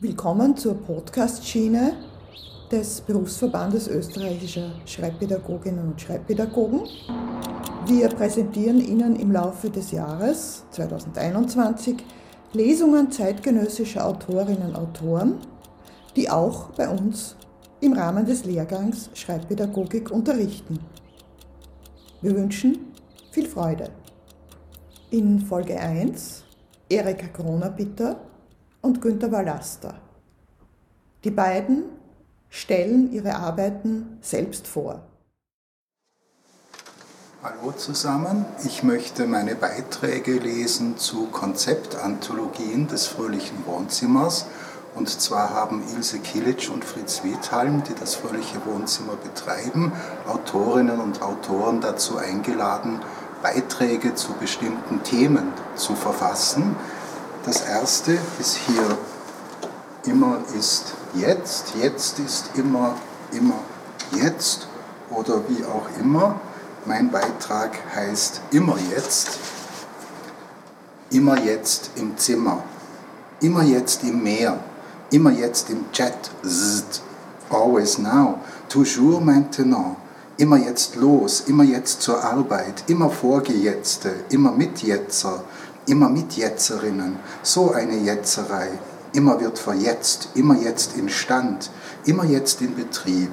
Willkommen zur Podcast-Schiene des Berufsverbandes österreichischer Schreibpädagoginnen und Schreibpädagogen. Wir präsentieren Ihnen im Laufe des Jahres 2021 Lesungen zeitgenössischer Autorinnen und Autoren, die auch bei uns im Rahmen des Lehrgangs Schreibpädagogik unterrichten. Wir wünschen viel Freude. In Folge 1 Erika Kronabitter und Günter Wallaster. Die beiden stellen ihre Arbeiten selbst vor. Hallo zusammen, ich möchte meine Beiträge lesen zu Konzeptanthologien des fröhlichen Wohnzimmers. Und zwar haben Ilse Kilic und Fritz Wiedhalm, die das fröhliche Wohnzimmer betreiben, Autorinnen und Autoren dazu eingeladen, Beiträge zu bestimmten Themen zu verfassen. Das erste ist hier, immer ist jetzt, jetzt ist immer, immer jetzt oder wie auch immer. Mein Beitrag heißt immer jetzt, immer jetzt im Zimmer, immer jetzt im Meer, immer jetzt im Chat, always now, toujours maintenant, immer jetzt los, immer jetzt zur Arbeit, immer Vorgejetzte, immer Mitjetzer, immer Mitjetzerinnen, so eine Jetzerei, immer wird verjetzt, immer jetzt in Stand, immer jetzt in Betrieb,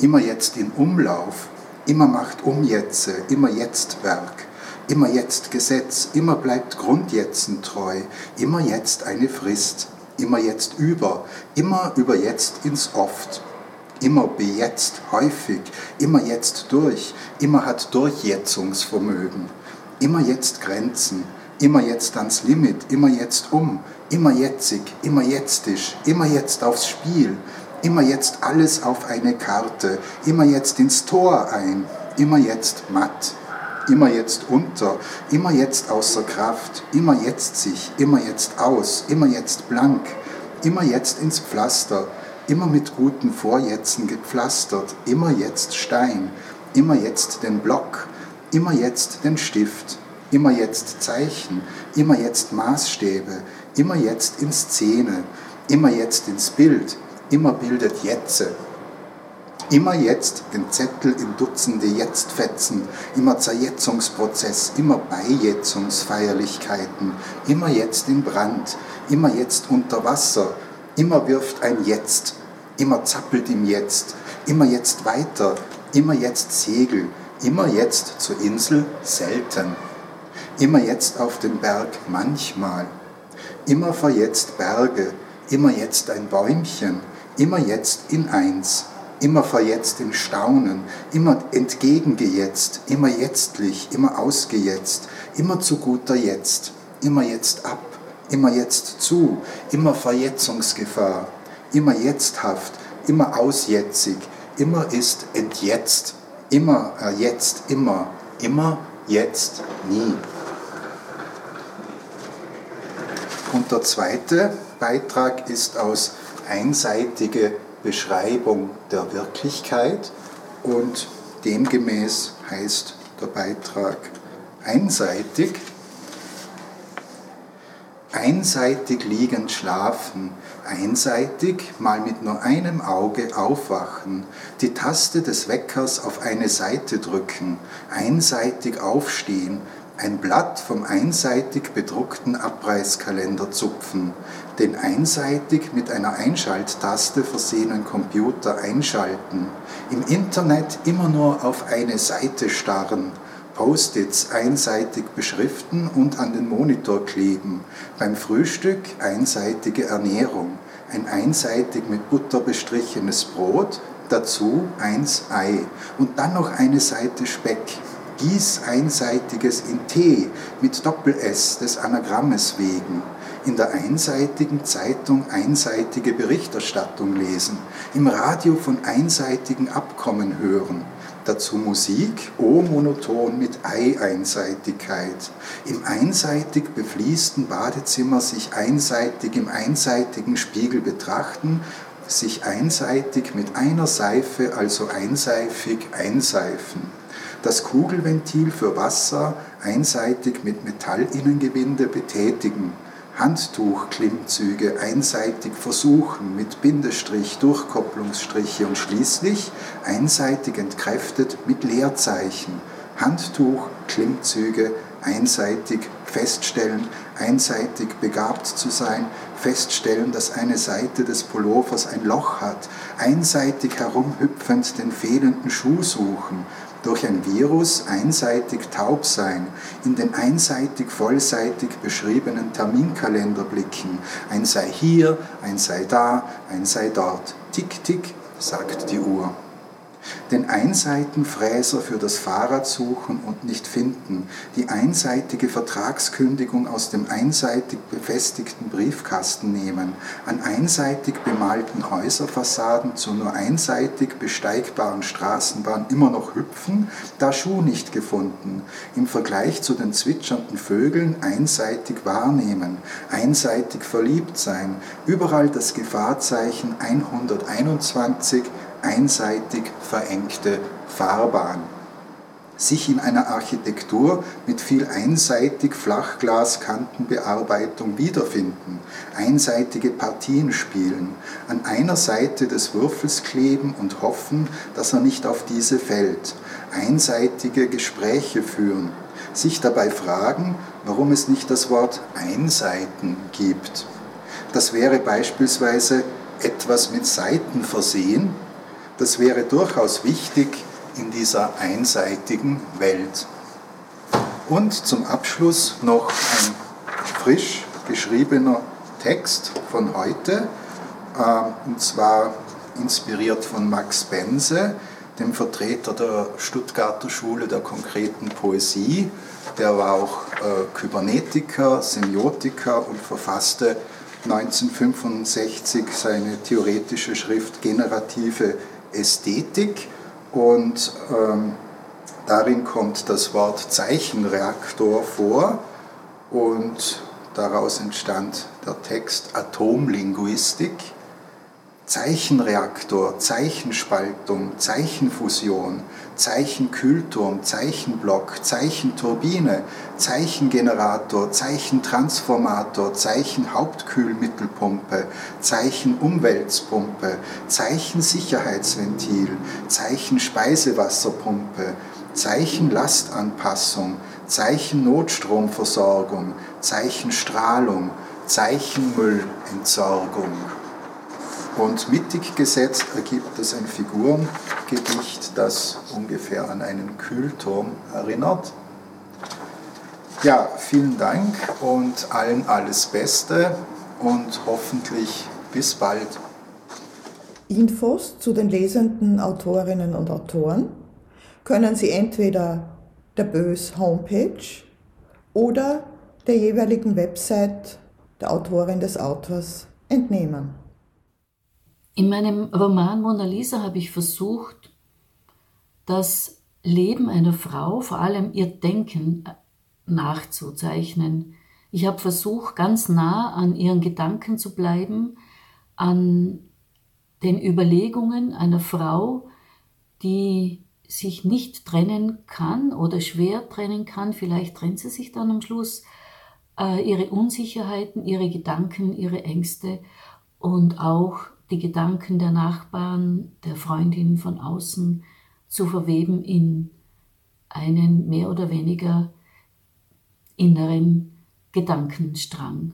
immer jetzt in Umlauf, immer macht Umjetze, immer jetzt Werk, immer jetzt Gesetz, immer bleibt Grundjetzen treu, immer jetzt eine Frist, immer jetzt über, immer über jetzt ins Oft, immer bejetzt, häufig, immer jetzt durch, immer hat Durchjetzungsvermögen, immer jetzt Grenzen, immer jetzt ans Limit, immer jetzt um, immer jetzig, immer jetztisch, immer jetzt aufs Spiel, immer jetzt alles auf eine Karte, immer jetzt ins Tor ein, immer jetzt matt, immer jetzt unter, immer jetzt außer Kraft, immer jetzt sich, immer jetzt aus, immer jetzt blank, immer jetzt ins Pflaster, immer mit guten Vorjetzen gepflastert, immer jetzt Stein, immer jetzt den Block, immer jetzt den Stift, immer jetzt Zeichen, immer jetzt Maßstäbe, immer jetzt in Szene, immer jetzt ins Bild, immer bildet Jetze. Immer jetzt den Zettel in Dutzende Jetztfetzen, immer Zerjetzungsprozess, immer Beijetzungsfeierlichkeiten, immer jetzt in Brand, immer jetzt unter Wasser, immer wirft ein Jetzt, immer zappelt im Jetzt, immer jetzt weiter, immer jetzt Segel, immer jetzt zur Insel selten. Immer jetzt auf dem Berg manchmal, immer verjetzt Berge, immer jetzt ein Bäumchen, immer jetzt in eins, immer verjetzt in Staunen, immer entgegengejetzt, immer jetztlich, immer ausgejetzt, immer zu guter Jetzt, immer jetzt ab, immer jetzt zu, immer Verjetzungsgefahr, immer jetzthaft, immer ausjetzig, immer ist entjetzt, immer erjetzt, immer, immer jetzt, nie. Und der zweite Beitrag ist aus einseitige Beschreibung der Wirklichkeit und demgemäß heißt der Beitrag einseitig. Einseitig liegend schlafen, einseitig mal mit nur einem Auge aufwachen, die Taste des Weckers auf eine Seite drücken, einseitig aufstehen, ein Blatt vom einseitig bedruckten Abreißkalender zupfen, den einseitig mit einer Einschalttaste versehenen Computer einschalten, im Internet immer nur auf eine Seite starren, Post-its einseitig beschriften und an den Monitor kleben, beim Frühstück einseitige Ernährung, ein einseitig mit Butter bestrichenes Brot, dazu eins Ei und dann noch eine Seite Speck, Gieß einseitiges in T mit Doppel-S des Anagrammes wegen, in der einseitigen Zeitung einseitige Berichterstattung lesen, im Radio von einseitigen Abkommen hören, dazu Musik, O-monoton mit Ei-Einseitigkeit, im einseitig befließten Badezimmer sich einseitig im einseitigen Spiegel betrachten, sich einseitig mit einer Seife, also einseifig, einseifen das Kugelventil für Wasser einseitig mit Metallinnengewinde betätigen, Handtuch-Klimmzüge einseitig versuchen mit Bindestrich, Durchkopplungsstriche und schließlich einseitig entkräftet mit Leerzeichen. Handtuch-Klimmzüge einseitig feststellen, einseitig begabt zu sein, feststellen, dass eine Seite des Pullovers ein Loch hat, einseitig herumhüpfend den fehlenden Schuh suchen, durch ein Virus einseitig taub sein, in den einseitig vollseitig beschriebenen Terminkalender blicken, ein sei hier, ein sei da, ein sei dort. Tick, tick, sagt die Uhr den Einseitenfräser für das Fahrrad suchen und nicht finden, die einseitige Vertragskündigung aus dem einseitig befestigten Briefkasten nehmen, an einseitig bemalten Häuserfassaden zur nur einseitig besteigbaren Straßenbahn immer noch hüpfen, da Schuh nicht gefunden, im Vergleich zu den zwitschernden Vögeln einseitig wahrnehmen, einseitig verliebt sein, überall das Gefahrzeichen 121 einseitig verengte Fahrbahn. Sich in einer Architektur mit viel einseitig Flachglaskantenbearbeitung wiederfinden, einseitige Partien spielen, an einer Seite des Würfels kleben und hoffen, dass er nicht auf diese fällt, einseitige Gespräche führen, sich dabei fragen, warum es nicht das Wort Einseiten gibt. Das wäre beispielsweise etwas mit Seiten versehen, das wäre durchaus wichtig in dieser einseitigen Welt. Und zum Abschluss noch ein frisch geschriebener Text von heute, äh, und zwar inspiriert von Max Bense, dem Vertreter der Stuttgarter Schule der konkreten Poesie. Der war auch äh, Kybernetiker, Semiotiker und verfasste 1965 seine theoretische Schrift Generative Ästhetik und ähm, darin kommt das Wort Zeichenreaktor vor und daraus entstand der Text Atomlinguistik. Zeichenreaktor, Zeichenspaltung, Zeichenfusion, Zeichenkühlturm, Zeichenblock, Zeichenturbine, Zeichengenerator, Zeichentransformator, Zeichenhauptkühlmittelpumpe, Zeichenumwälzpumpe, Zeichensicherheitsventil, Zeichenspeisewasserpumpe, Zeichenlastanpassung, ZeichenNotstromversorgung, Zeichenstrahlung, Zeichenmüllentsorgung. Und mittig gesetzt ergibt es ein Figurengedicht, das ungefähr an einen Kühlturm erinnert. Ja, vielen Dank und allen alles Beste und hoffentlich bis bald. Infos zu den lesenden Autorinnen und Autoren können Sie entweder der Bös Homepage oder der jeweiligen Website der Autorin des Autors entnehmen. In meinem Roman Mona Lisa habe ich versucht, das Leben einer Frau, vor allem ihr Denken, nachzuzeichnen. Ich habe versucht, ganz nah an ihren Gedanken zu bleiben, an den Überlegungen einer Frau, die sich nicht trennen kann oder schwer trennen kann, vielleicht trennt sie sich dann am Schluss, äh, ihre Unsicherheiten, ihre Gedanken, ihre Ängste und auch die Gedanken der Nachbarn, der Freundinnen von außen zu verweben in einen mehr oder weniger inneren Gedankenstrang.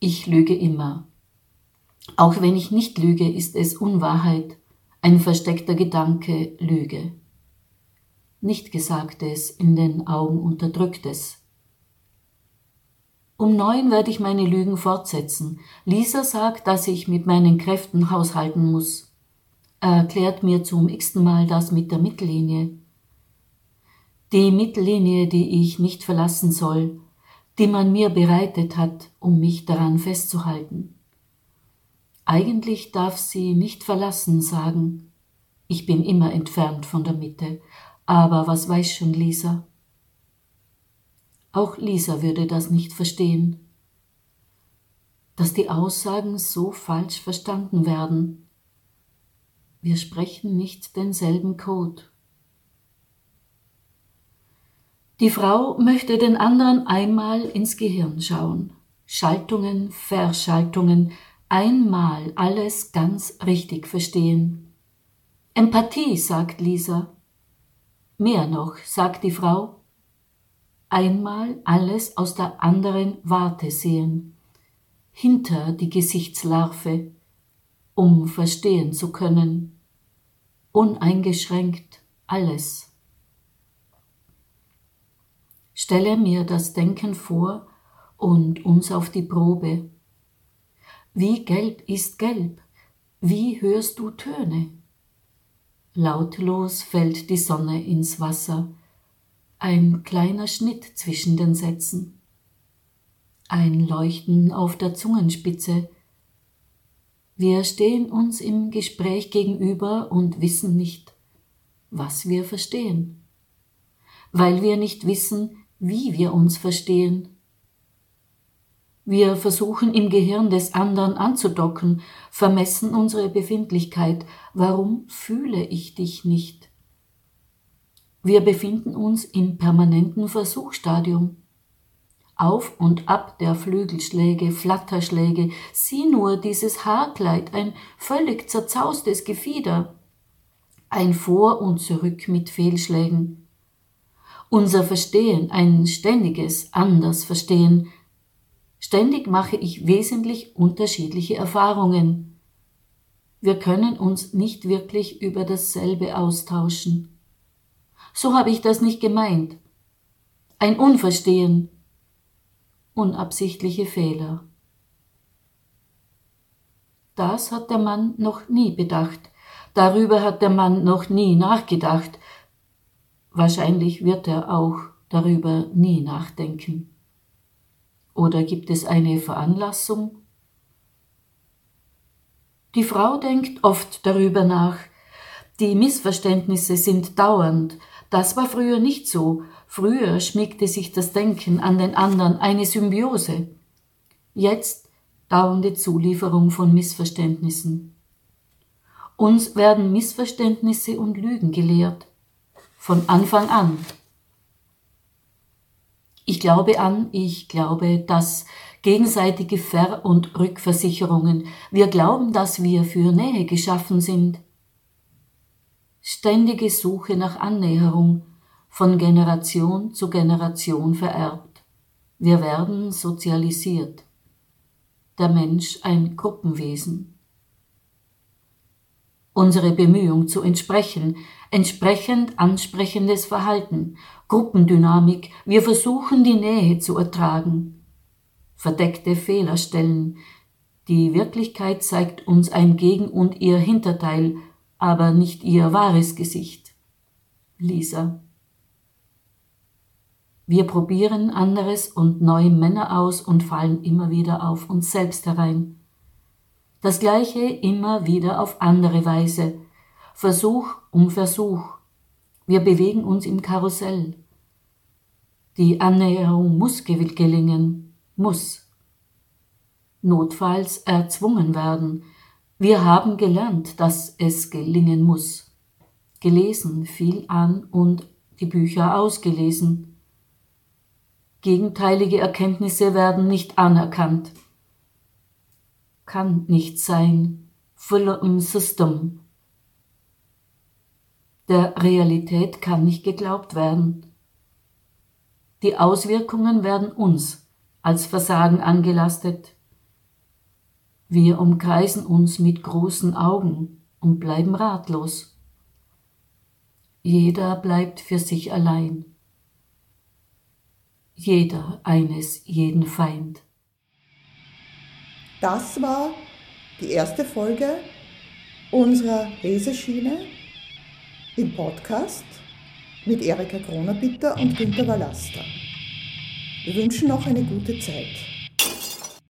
Ich lüge immer. Auch wenn ich nicht lüge, ist es Unwahrheit, ein versteckter Gedanke Lüge. Nicht Gesagtes in den Augen unterdrücktes, um neun werde ich meine Lügen fortsetzen. Lisa sagt, dass ich mit meinen Kräften haushalten muss. Er erklärt mir zum x-ten Mal das mit der Mittellinie. Die Mittellinie, die ich nicht verlassen soll, die man mir bereitet hat, um mich daran festzuhalten. Eigentlich darf sie nicht verlassen sagen. Ich bin immer entfernt von der Mitte. Aber was weiß schon Lisa? Auch Lisa würde das nicht verstehen, dass die Aussagen so falsch verstanden werden. Wir sprechen nicht denselben Code. Die Frau möchte den anderen einmal ins Gehirn schauen. Schaltungen, Verschaltungen, einmal alles ganz richtig verstehen. Empathie, sagt Lisa. Mehr noch, sagt die Frau. Einmal alles aus der anderen Warte sehen, hinter die Gesichtslarve, um verstehen zu können. Uneingeschränkt alles. Stelle mir das Denken vor und uns auf die Probe. Wie gelb ist gelb? Wie hörst du Töne? Lautlos fällt die Sonne ins Wasser, ein kleiner Schnitt zwischen den Sätzen, ein Leuchten auf der Zungenspitze. Wir stehen uns im Gespräch gegenüber und wissen nicht, was wir verstehen, weil wir nicht wissen, wie wir uns verstehen. Wir versuchen im Gehirn des anderen anzudocken, vermessen unsere Befindlichkeit. Warum fühle ich dich nicht? Wir befinden uns im permanenten Versuchsstadium. Auf und ab der Flügelschläge, Flatterschläge, sieh nur dieses Haarkleid, ein völlig zerzaustes Gefieder, ein Vor und Zurück mit Fehlschlägen. Unser Verstehen, ein ständiges anders Verstehen, Ständig mache ich wesentlich unterschiedliche Erfahrungen. Wir können uns nicht wirklich über dasselbe austauschen. So habe ich das nicht gemeint. Ein Unverstehen. Unabsichtliche Fehler. Das hat der Mann noch nie bedacht. Darüber hat der Mann noch nie nachgedacht. Wahrscheinlich wird er auch darüber nie nachdenken. Oder gibt es eine Veranlassung? Die Frau denkt oft darüber nach. Die Missverständnisse sind dauernd. Das war früher nicht so. Früher schmiegte sich das Denken an den anderen eine Symbiose. Jetzt dauernde Zulieferung von Missverständnissen. Uns werden Missverständnisse und Lügen gelehrt. Von Anfang an. Ich glaube an, ich glaube, dass gegenseitige Ver- und Rückversicherungen, wir glauben, dass wir für Nähe geschaffen sind. Ständige Suche nach Annäherung, von Generation zu Generation vererbt. Wir werden sozialisiert. Der Mensch ein Gruppenwesen. Unsere Bemühung zu entsprechen, entsprechend ansprechendes Verhalten, Gruppendynamik, wir versuchen die Nähe zu ertragen. Verdeckte Fehlerstellen, die Wirklichkeit zeigt uns ein Gegen und ihr Hinterteil, aber nicht ihr wahres Gesicht. Lisa. Wir probieren anderes und neue Männer aus und fallen immer wieder auf uns selbst herein. Das gleiche immer wieder auf andere Weise, Versuch um Versuch. Wir bewegen uns im Karussell. Die Annäherung muss gelingen, muss. Notfalls erzwungen werden. Wir haben gelernt, dass es gelingen muss. Gelesen, viel an und die Bücher ausgelesen. Gegenteilige Erkenntnisse werden nicht anerkannt. Kann nicht sein. Full System der Realität kann nicht geglaubt werden. Die Auswirkungen werden uns als Versagen angelastet. Wir umkreisen uns mit großen Augen und bleiben ratlos. Jeder bleibt für sich allein. Jeder eines jeden Feind. Das war die erste Folge unserer Leseschiene im Podcast mit Erika Kronerbitter und Günter Wallaster. Wir wünschen noch eine gute Zeit.